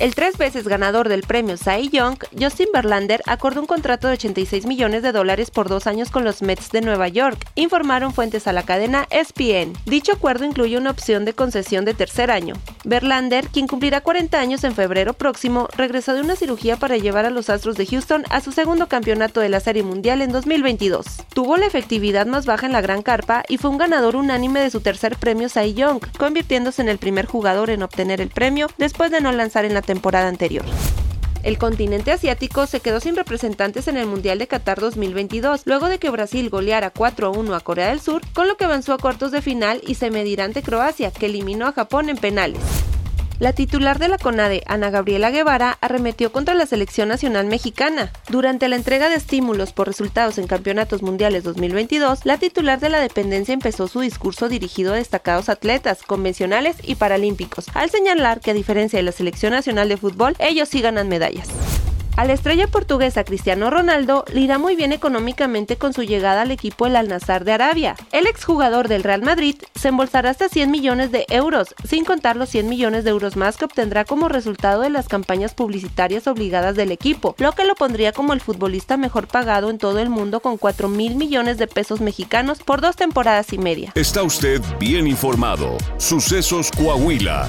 El tres veces ganador del premio Cy Young, Justin Verlander, acordó un contrato de 86 millones de dólares por dos años con los Mets de Nueva York, informaron fuentes a la cadena ESPN. Dicho acuerdo incluye una opción de concesión de tercer año. Verlander, quien cumplirá 40 años en febrero próximo, regresó de una cirugía para llevar a los Astros de Houston a su segundo campeonato de la Serie Mundial en 2022. Tuvo la efectividad más baja en la Gran Carpa y fue un ganador unánime de su tercer premio Cy Young, convirtiéndose en el primer jugador en obtener el premio después de no lanzar en la temporada anterior. El continente asiático se quedó sin representantes en el Mundial de Qatar 2022, luego de que Brasil goleara 4 a 1 a Corea del Sur, con lo que avanzó a cuartos de final y se medirá ante Croacia, que eliminó a Japón en penales. La titular de la CONADE, Ana Gabriela Guevara, arremetió contra la selección nacional mexicana. Durante la entrega de estímulos por resultados en campeonatos mundiales 2022, la titular de la dependencia empezó su discurso dirigido a destacados atletas, convencionales y paralímpicos, al señalar que a diferencia de la selección nacional de fútbol, ellos sí ganan medallas. A la estrella portuguesa Cristiano Ronaldo le irá muy bien económicamente con su llegada al equipo el Al-Nassr de Arabia. El exjugador del Real Madrid se embolsará hasta 100 millones de euros, sin contar los 100 millones de euros más que obtendrá como resultado de las campañas publicitarias obligadas del equipo, lo que lo pondría como el futbolista mejor pagado en todo el mundo con 4 mil millones de pesos mexicanos por dos temporadas y media. Está usted bien informado. Sucesos Coahuila.